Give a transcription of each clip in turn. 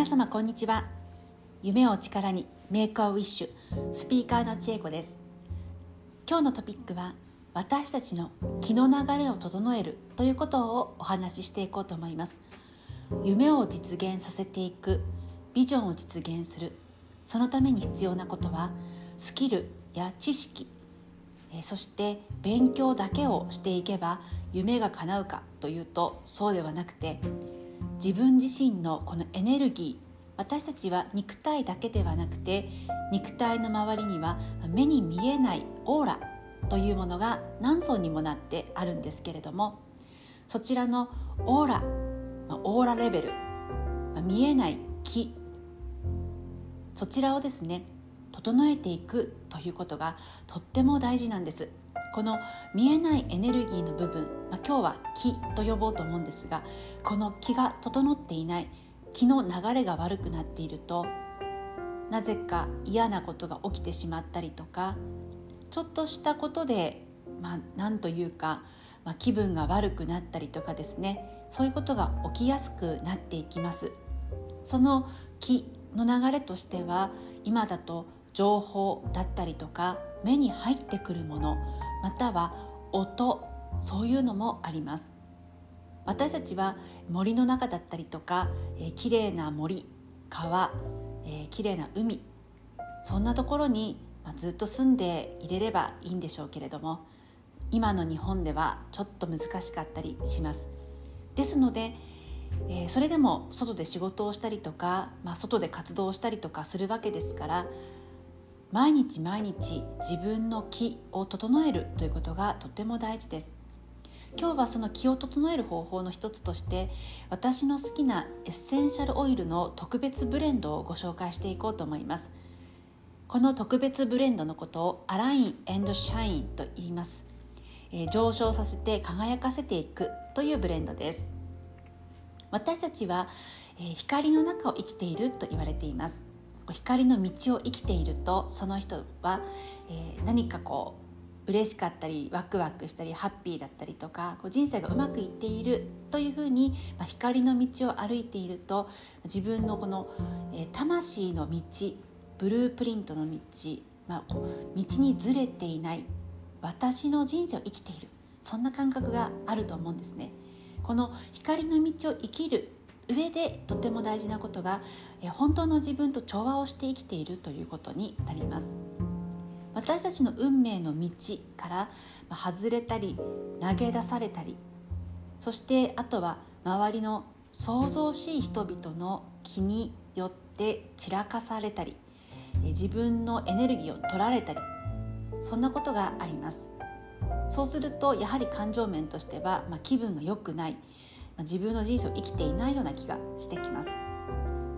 皆様こんにちは。夢を力にメイクアウィッシュスピーカーの千恵子です。今日のトピックは私たちの気の流れを整えるということをお話ししていこうと思います。夢を実現させていくビジョンを実現するそのために必要なことはスキルや知識そして勉強だけをしていけば夢が叶うかというとそうではなくて自分自身のこのエネルギー私たちは肉体だけではなくて肉体の周りには目に見えないオーラというものが何層にもなってあるんですけれどもそちらのオーラオーラレベル見えない気そちらをですね整えていくということがとっても大事なんです。この見えないエネルギーの部分、まあ、今日は気と呼ぼうと思うんですがこの気が整っていない気の流れが悪くなっているとなぜか嫌なことが起きてしまったりとかちょっとしたことで、まあ、なんというか、まあ、気分が悪くなったりとかですねそういうことが起きやすくなっていきます。その気の流れとしては今だと情報だったりとか目に入ってくるものまたは音そういうのもあります。私たちは森の中だったりとか、えー、綺麗な森川、えー、綺麗な海そんなところに、まあ、ずっと住んでいれればいいんでしょうけれども今の日本ではちょっと難しかったりします。ですので、えー、それでも外で仕事をしたりとか、まあ、外で活動したりとかするわけですから毎日毎日自分の気を整えるということがとても大事です。今日はその気を整える方法の一つとして私の好きなエッセンシャルオイルの特別ブレンドをご紹介していこうと思います。この特別ブレンドのことをアラインシャインと言います、えー、上昇させて輝かせていくというブレンドです。私たちは、えー、光の中を生きていると言われています。光の道を生きているとその人は、えー、何かこう嬉しかったりワクワクしたりハッピーだったりとかこう人生がうまくいっているというふうに、まあ、光の道を歩いていると自分のこの、えー、魂の道ブループリントの道、まあ、こう道にずれていない私の人生を生きているそんな感覚があると思うんですね。この光の道を生きる上でとても大事なことが本当の自分と調和をして生きているということになります。私たちの運命の道から外れたり投げ出されたりそしてあとは周りの創造しい人々の気によって散らかされたり自分のエネルギーを取られたりそんなことがあります。そうするとやはり感情面としては、まあ、気分が良くない。自分の人生を生きていないような気がしてきます。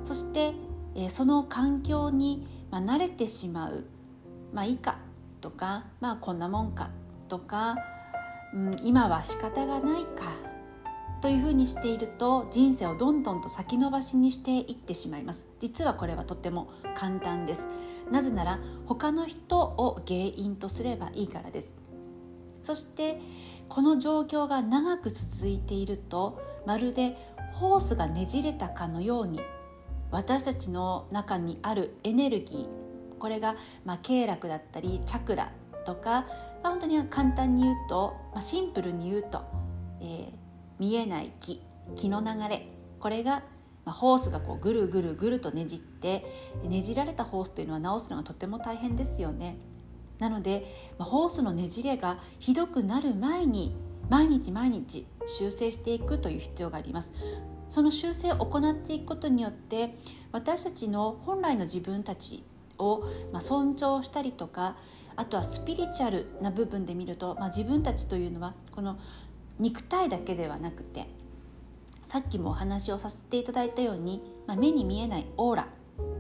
そして、えその環境に、ま慣れてしまうまあいいかとかまあこんなもんかとか、うん、今は仕方がないかというふうにしていると人生をどんどんと先延ばしにしていってしまいます。実はこれはとても簡単です。なぜなら他の人を原因とすればいいからです。そしてこの状況が長く続いているとまるでホースがねじれたかのように私たちの中にあるエネルギーこれが、まあ、経絡だったりチャクラとか、まあ、本当に簡単に言うと、まあ、シンプルに言うと、えー、見えない気気の流れこれが、まあ、ホースがこうぐるぐるぐるとねじってねじられたホースというのは直すのがとても大変ですよね。なので、まあ、ホースのねじれがひどくなる前に毎日毎日修正していくという必要があります。その修正を行っていくことによって私たちの本来の自分たちを、ま尊重したりとかあとはスピリチュアルな部分で見ると、まあ、自分たちというのはこの肉体だけではなくてさっきもお話をさせていただいたように、まあ、目に見えないオーラ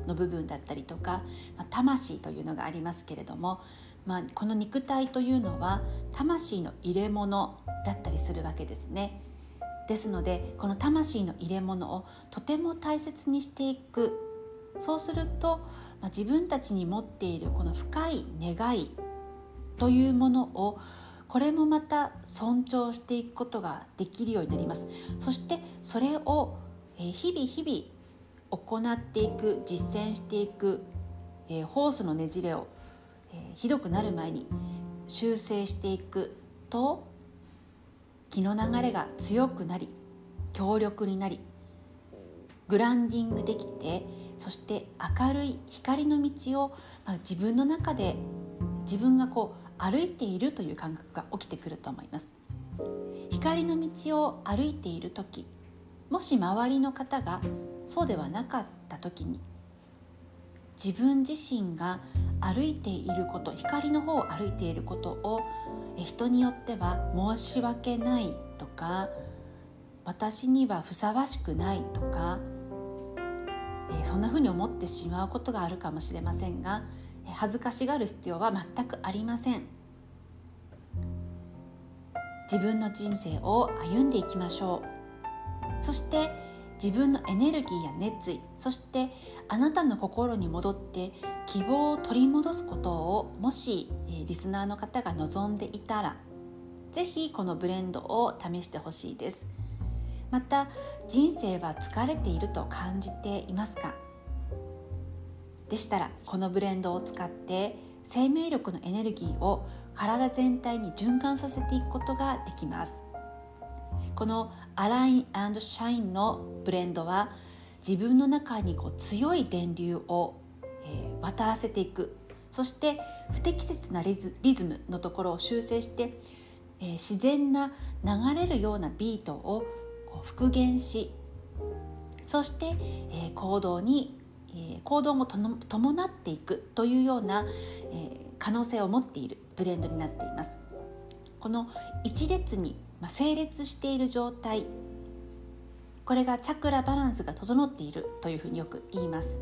の部分だったりとか、まあ、魂というのがありますけれども、まあ、この肉体というのは魂の入れ物だったりするわけですね。ですのでこの魂の入れ物をとても大切にしていくそうすると、まあ、自分たちに持っているこの深い願いというものをこれもまた尊重していくことができるようになりますそしてそれを日々日々行っていく実践していく、え、ホースのねじれを、え、ひどくなる前に修正していくと気の流れが強くなり強力になりグランディングできてそして明るい光の道を、まあ、自分の中で自分がこう歩いているという感覚が起きてくると思います。光の道を歩いている時もし周りの方がそうではなかった時に自分自身が歩いていること光の方を歩いていることを人によっては申し訳ないとか私にはふさわしくないとかそんなふうに思ってしまうことがあるかもしれませんが恥ずかしがる必要は全くありません。自分の人生を歩んでいきましょう。そして自分のエネルギーや熱意そしてあなたの心に戻って希望を取り戻すことをもしリスナーの方が望んでいたら是非このブレンドを試してほしいです。また人生は疲れていると感じていますか？でしたらこのブレンドを使って生命力のエネルギーを体全体に循環させていくことができます。このアラインシャインのブレンドは自分の中にこう強い電流を、えー、渡らせていく。そして不適切なリズリズムのところを修正して、えー、自然な流れるようなビートをこう復元しそして、えー、行動に、えー、行動も伴っていくというような、えー、可能性を持っているブレンドになっています。この一列にまあ、整列している状態。これがチャクラバランスが整っているというふうによく言います。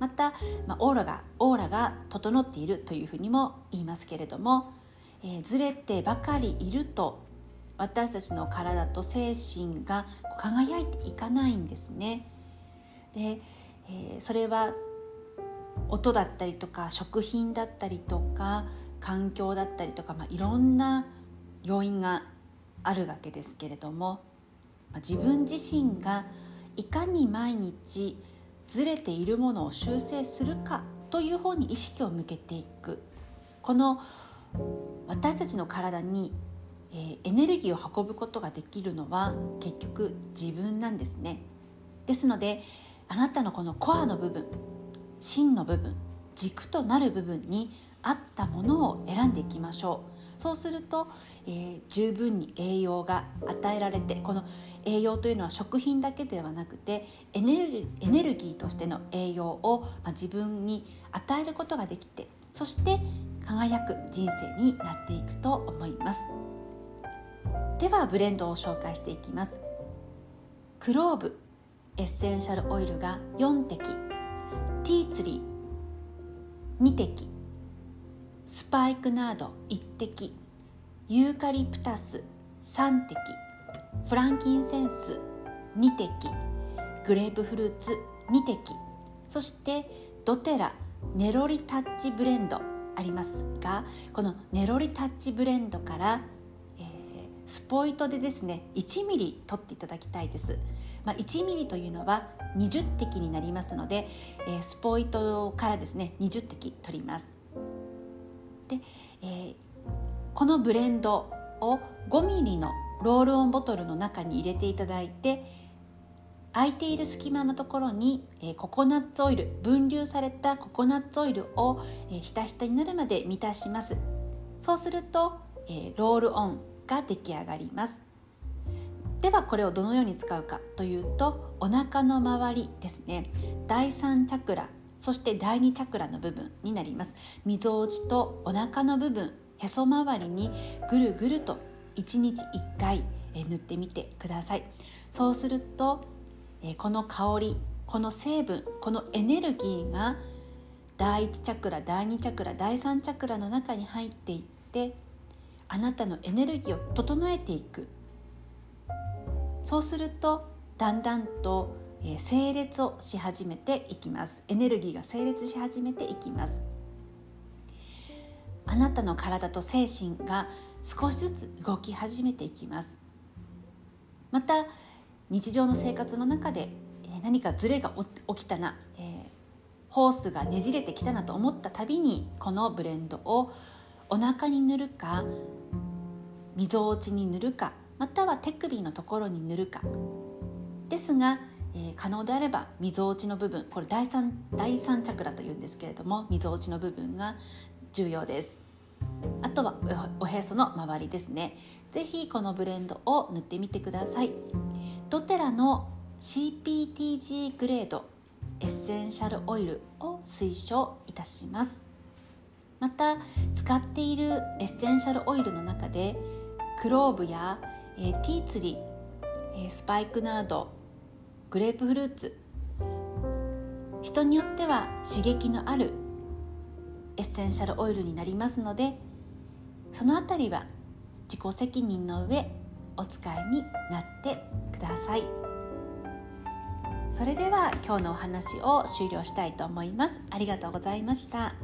また、まあ、オーラがオーラが整っているというふうにも言いますけれども、えー、ずれてばかりいると私たちの体と精神が輝いていかないんですね。で、えー、それは音だったりとか食品だったりとか環境だったりとか、まあ、いろんな要因があるわけですけれども自分自身がいかに毎日ずれているものを修正するかという方に意識を向けていく。この私たちの体に、え、エネルギーを運ぶことができるのは結局自分なんですね。ですのであなたのこのコアの部分芯の部分軸となる部分に合ったものを選んでいきましょう。そうすると、えー、十分に栄養が与えられてこの栄養というのは食品だけではなくてエネルエネルギーとしての栄養を、まあ、自分に与えることができてそして輝く人生になっていくと思います。ではブレンドを紹介していきます。クローブエッセンシャルオイルが4滴。ティーツリー2滴。スパイクナード1滴ユーカリプタス3滴。フランキンセンス2滴。グレープフルーツ2滴。そしてドテラネロリタッチブレンドありますがこのネロリタッチブレンドから、えー、スポイトでですね1ミリ取っていただきたいです、まあ、1ミリというのは20滴になりますので、えー、スポイトからですね20滴取ります。で、えー、このブレンドを 5mm のロールオンボトルの中に入れていただいて空いている隙間のところに、えー、ココナッツオイル分流されたココナッツオイルを、えー、ひたひたになるまで満たします。そうすると、えー、ロールオンが出来上がります。ではこれをどのように使うかというとお腹の周りですね。第3チャクラそして第2チャクラの部分になります。みぞおちとお腹の部分へそ周りにぐるぐると1日1回塗ってみてください。そうするとこの香りこの成分このエネルギーが第1チャクラ第2チャクラ第3チャクラの中に入っていってあなたのエネルギーを整えていく。そうするとだんだんとえ整列をし始めていきます。エネルギーが整列し始めていきます。あなたの体と精神が少しずつ動き始めていきます。また日常の生活の中で、何かズレが起きたな、えー、ホースがねじれてきたなと思ったたびにこのブレンドをお腹に塗るかみぞおちに塗るかまたは手首のところに塗るか。ですが、えー、可能であればみぞおちの部分これ第三第三チャクラというんですけれどもみぞおちの部分が重要です。あとはおへその周りですね。是非このブレンドを塗ってみてください。ドテラの CPTG グレードエッセンシャルオイルを推奨いたします。また使っているエッセンシャルオイルの中でクローブや、えー、ティーツリー、えー、スパイクナードグレープフルーツ。人によっては刺激のあるエッセンシャルオイルになりますのでそのあたりは自己責任の上お使いになってください。それでは今日のお話を終了したいと思います。ありがとうございました。